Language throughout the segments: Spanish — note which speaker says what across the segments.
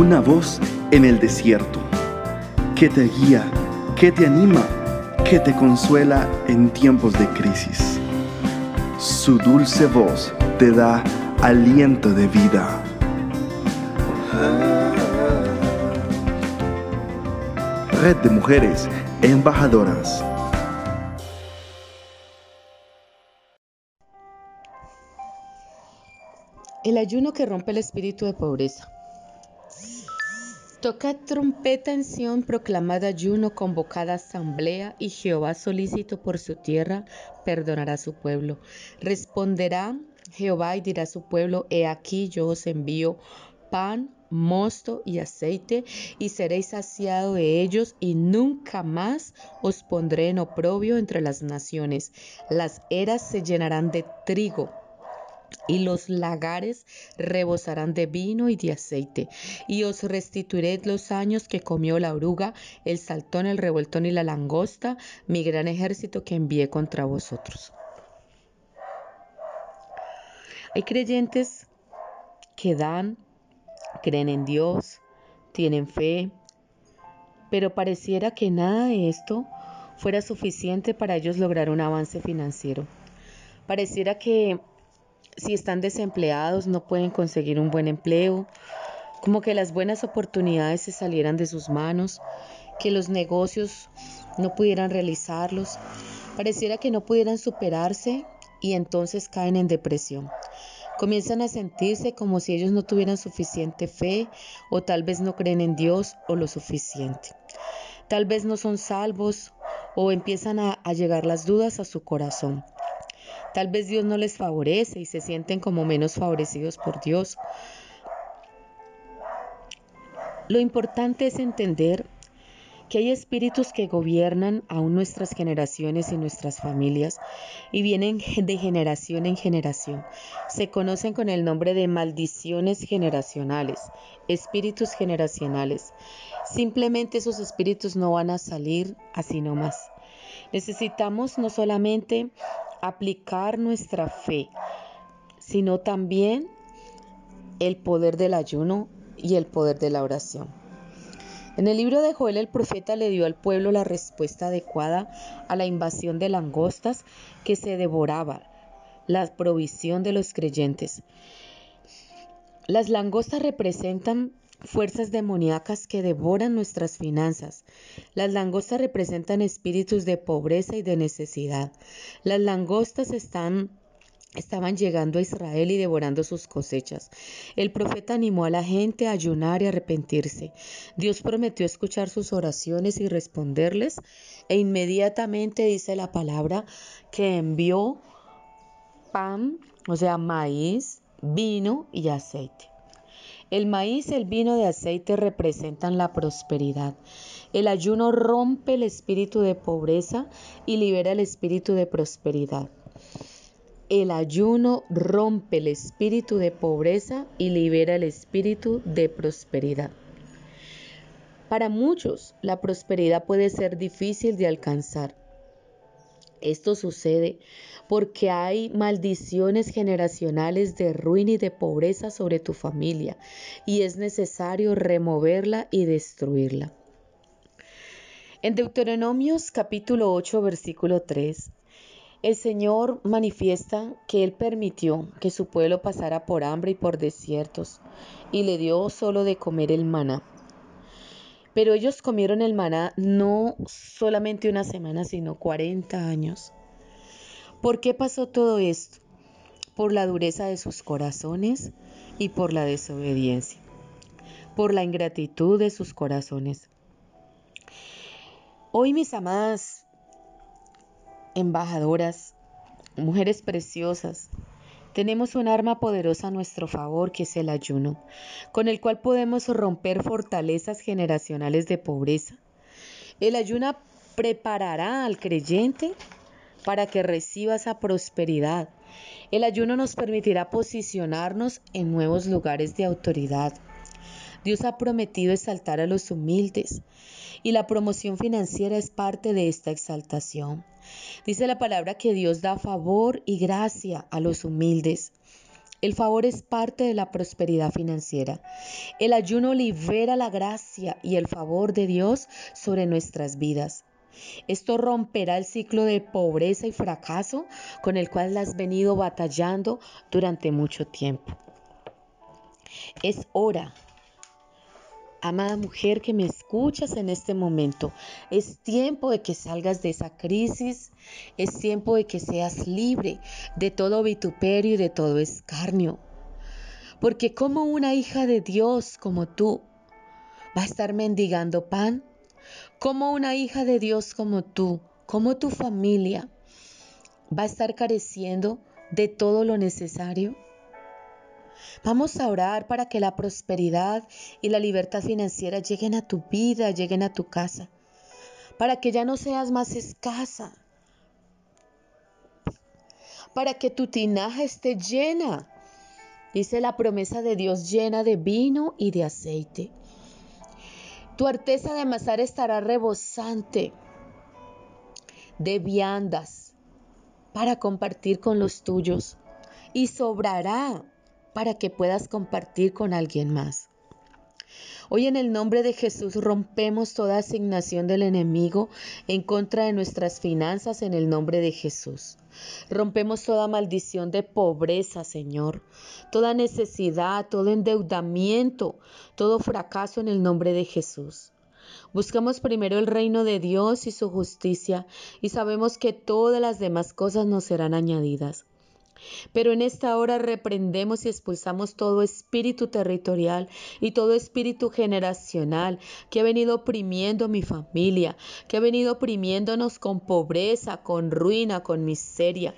Speaker 1: una voz en el desierto, que te guía, que te anima, que te consuela en tiempos de crisis. Su dulce voz te da aliento de vida. Red de Mujeres Embajadoras.
Speaker 2: El ayuno que rompe el espíritu de pobreza. Toca trompeta en Sión, proclamada ayuno, convocada asamblea, y Jehová solícito por su tierra, perdonará a su pueblo. Responderá Jehová y dirá a su pueblo, he aquí yo os envío pan, mosto y aceite, y seréis saciado de ellos, y nunca más os pondré en oprobio entre las naciones. Las eras se llenarán de trigo y los lagares rebosarán de vino y de aceite, y os restituiré los años que comió la oruga, el saltón, el revoltón y la langosta, mi gran ejército que envié contra vosotros. Hay creyentes que dan, creen en Dios, tienen fe, pero pareciera que nada de esto fuera suficiente para ellos lograr un avance financiero. Pareciera que si están desempleados no pueden conseguir un buen empleo, como que las buenas oportunidades se salieran de sus manos, que los negocios no pudieran realizarlos, pareciera que no pudieran superarse y entonces caen en depresión. Comienzan a sentirse como si ellos no tuvieran suficiente fe o tal vez no creen en Dios o lo suficiente. Tal vez no son salvos o empiezan a, a llegar las dudas a su corazón. Tal vez Dios no les favorece y se sienten como menos favorecidos por Dios. Lo importante es entender que hay espíritus que gobiernan aún nuestras generaciones y nuestras familias y vienen de generación en generación. Se conocen con el nombre de maldiciones generacionales, espíritus generacionales. Simplemente esos espíritus no van a salir así nomás. Necesitamos no solamente aplicar nuestra fe, sino también el poder del ayuno y el poder de la oración. En el libro de Joel el profeta le dio al pueblo la respuesta adecuada a la invasión de langostas que se devoraba, la provisión de los creyentes. Las langostas representan fuerzas demoníacas que devoran nuestras finanzas. Las langostas representan espíritus de pobreza y de necesidad. Las langostas estaban llegando a Israel y devorando sus cosechas. El profeta animó a la gente a ayunar y arrepentirse. Dios prometió escuchar sus oraciones y responderles e inmediatamente dice la palabra que envió pan, o sea, maíz, vino y aceite. El maíz, el vino de aceite representan la prosperidad. El ayuno rompe el espíritu de pobreza y libera el espíritu de prosperidad. El ayuno rompe el espíritu de pobreza y libera el espíritu de prosperidad. Para muchos, la prosperidad puede ser difícil de alcanzar. Esto sucede porque hay maldiciones generacionales de ruina y de pobreza sobre tu familia y es necesario removerla y destruirla. En Deuteronomios capítulo 8 versículo 3, el Señor manifiesta que Él permitió que su pueblo pasara por hambre y por desiertos y le dio solo de comer el maná. Pero ellos comieron el maná no solamente una semana, sino 40 años. ¿Por qué pasó todo esto? Por la dureza de sus corazones y por la desobediencia, por la ingratitud de sus corazones. Hoy, mis amadas embajadoras, mujeres preciosas, tenemos un arma poderosa a nuestro favor que es el ayuno, con el cual podemos romper fortalezas generacionales de pobreza. El ayuno preparará al creyente para que reciba esa prosperidad. El ayuno nos permitirá posicionarnos en nuevos lugares de autoridad. Dios ha prometido exaltar a los humildes y la promoción financiera es parte de esta exaltación. Dice la palabra que Dios da favor y gracia a los humildes. El favor es parte de la prosperidad financiera. El ayuno libera la gracia y el favor de Dios sobre nuestras vidas. Esto romperá el ciclo de pobreza y fracaso con el cual has venido batallando durante mucho tiempo. Es hora Amada mujer que me escuchas en este momento, es tiempo de que salgas de esa crisis, es tiempo de que seas libre de todo vituperio y de todo escarnio. Porque como una hija de Dios como tú va a estar mendigando pan, como una hija de Dios como tú, como tu familia va a estar careciendo de todo lo necesario. Vamos a orar para que la prosperidad y la libertad financiera lleguen a tu vida, lleguen a tu casa, para que ya no seas más escasa, para que tu tinaja esté llena. Dice la promesa de Dios llena de vino y de aceite. Tu arteza de amasar estará rebosante de viandas para compartir con los tuyos y sobrará para que puedas compartir con alguien más. Hoy en el nombre de Jesús rompemos toda asignación del enemigo en contra de nuestras finanzas en el nombre de Jesús. Rompemos toda maldición de pobreza, Señor, toda necesidad, todo endeudamiento, todo fracaso en el nombre de Jesús. Buscamos primero el reino de Dios y su justicia y sabemos que todas las demás cosas nos serán añadidas. Pero en esta hora reprendemos y expulsamos todo espíritu territorial y todo espíritu generacional que ha venido oprimiendo mi familia, que ha venido oprimiéndonos con pobreza, con ruina, con miseria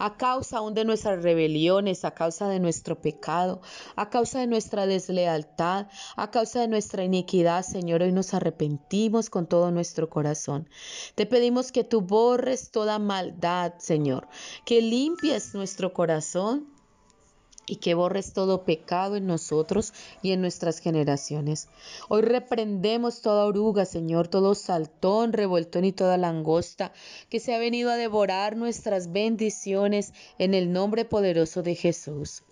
Speaker 2: a causa aún de nuestras rebeliones, a causa de nuestro pecado, a causa de nuestra deslealtad, a causa de nuestra iniquidad, Señor, hoy nos arrepentimos con todo nuestro corazón. Te pedimos que tú borres toda maldad, Señor, que limpies nuestro corazón y que borres todo pecado en nosotros y en nuestras generaciones. Hoy reprendemos toda oruga, Señor, todo saltón, revoltón y toda langosta que se ha venido a devorar nuestras bendiciones en el nombre poderoso de Jesús.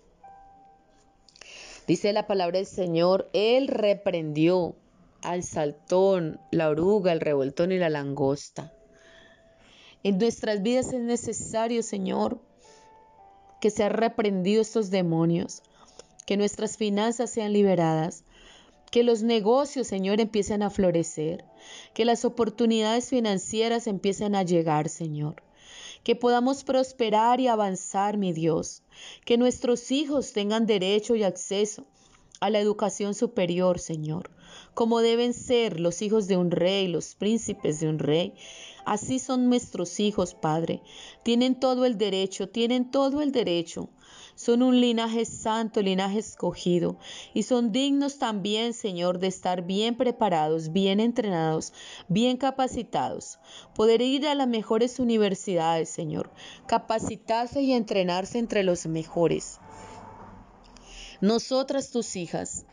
Speaker 2: Dice la palabra del Señor, Él reprendió al saltón, la oruga, el revoltón y la langosta. En nuestras vidas es necesario, Señor, que se ha reprendido estos demonios, que nuestras finanzas sean liberadas, que los negocios, Señor, empiecen a florecer, que las oportunidades financieras empiecen a llegar, Señor, que podamos prosperar y avanzar, mi Dios, que nuestros hijos tengan derecho y acceso a la educación superior, Señor, como deben ser los hijos de un rey, los príncipes de un rey, Así son nuestros hijos, Padre. Tienen todo el derecho, tienen todo el derecho. Son un linaje santo, linaje escogido, y son dignos también, Señor, de estar bien preparados, bien entrenados, bien capacitados, poder ir a las mejores universidades, Señor, capacitarse y entrenarse entre los mejores. Nosotras, tus hijas,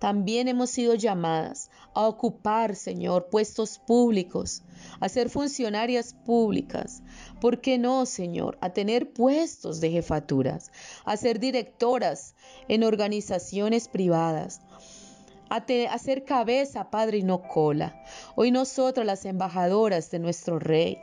Speaker 2: también hemos sido llamadas a ocupar, Señor, puestos públicos, a ser funcionarias públicas. ¿Por qué no, Señor? A tener puestos de jefaturas, a ser directoras en organizaciones privadas, a, ser cabeza, Padre, y no cola. Hoy nosotras, las embajadoras de nuestro Rey,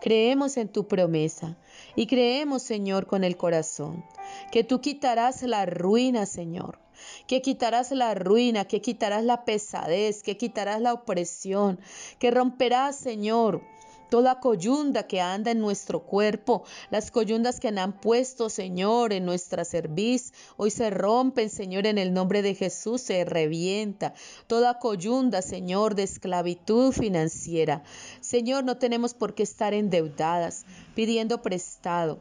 Speaker 2: creemos en tu promesa y creemos, Señor, con el corazón, que tú quitarás la ruina, Señor que quitarás la ruina, que quitarás la pesadez, que quitarás la opresión, que romperás, Señor, toda coyunda que anda en nuestro cuerpo, las coyundas que han puesto, Señor, en nuestra cerviz, hoy se rompen, Señor, en el nombre de Jesús, se revienta toda coyunda, Señor, de esclavitud financiera. Señor, no tenemos por qué estar endeudadas, pidiendo prestado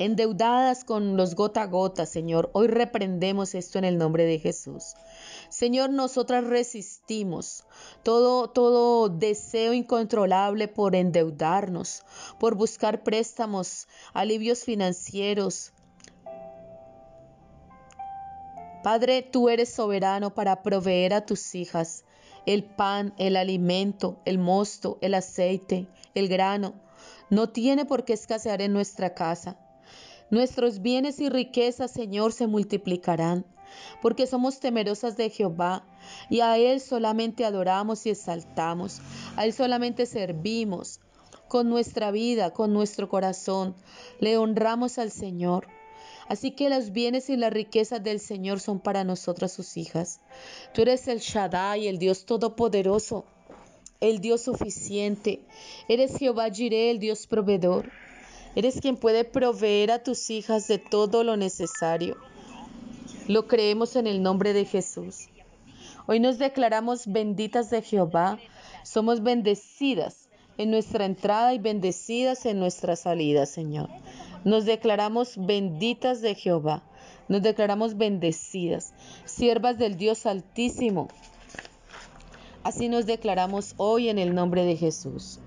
Speaker 2: endeudadas con los gota a gota, Señor. Hoy reprendemos esto en el nombre de Jesús. Señor, nosotras resistimos todo, todo deseo incontrolable por endeudarnos, por buscar préstamos, alivios financieros. Padre, tú eres soberano para proveer a tus hijas el pan, el alimento, el mosto, el aceite, el grano. No tiene por qué escasear en nuestra casa. Nuestros bienes y riquezas, Señor, se multiplicarán, porque somos temerosas de Jehová y a Él solamente adoramos y exaltamos, a Él solamente servimos con nuestra vida, con nuestro corazón, le honramos al Señor. Así que los bienes y las riquezas del Señor son para nosotras sus hijas. Tú eres el Shaddai, el Dios todopoderoso, el Dios suficiente. Eres Jehová Jireh, el Dios proveedor. Eres quien puede proveer a tus hijas de todo lo necesario. Lo creemos en el nombre de Jesús. Hoy nos declaramos benditas de Jehová. Somos bendecidas en nuestra entrada y bendecidas en nuestra salida, Señor. Nos declaramos benditas de Jehová. Nos declaramos bendecidas, siervas del Dios Altísimo. Así nos declaramos hoy en el nombre de Jesús.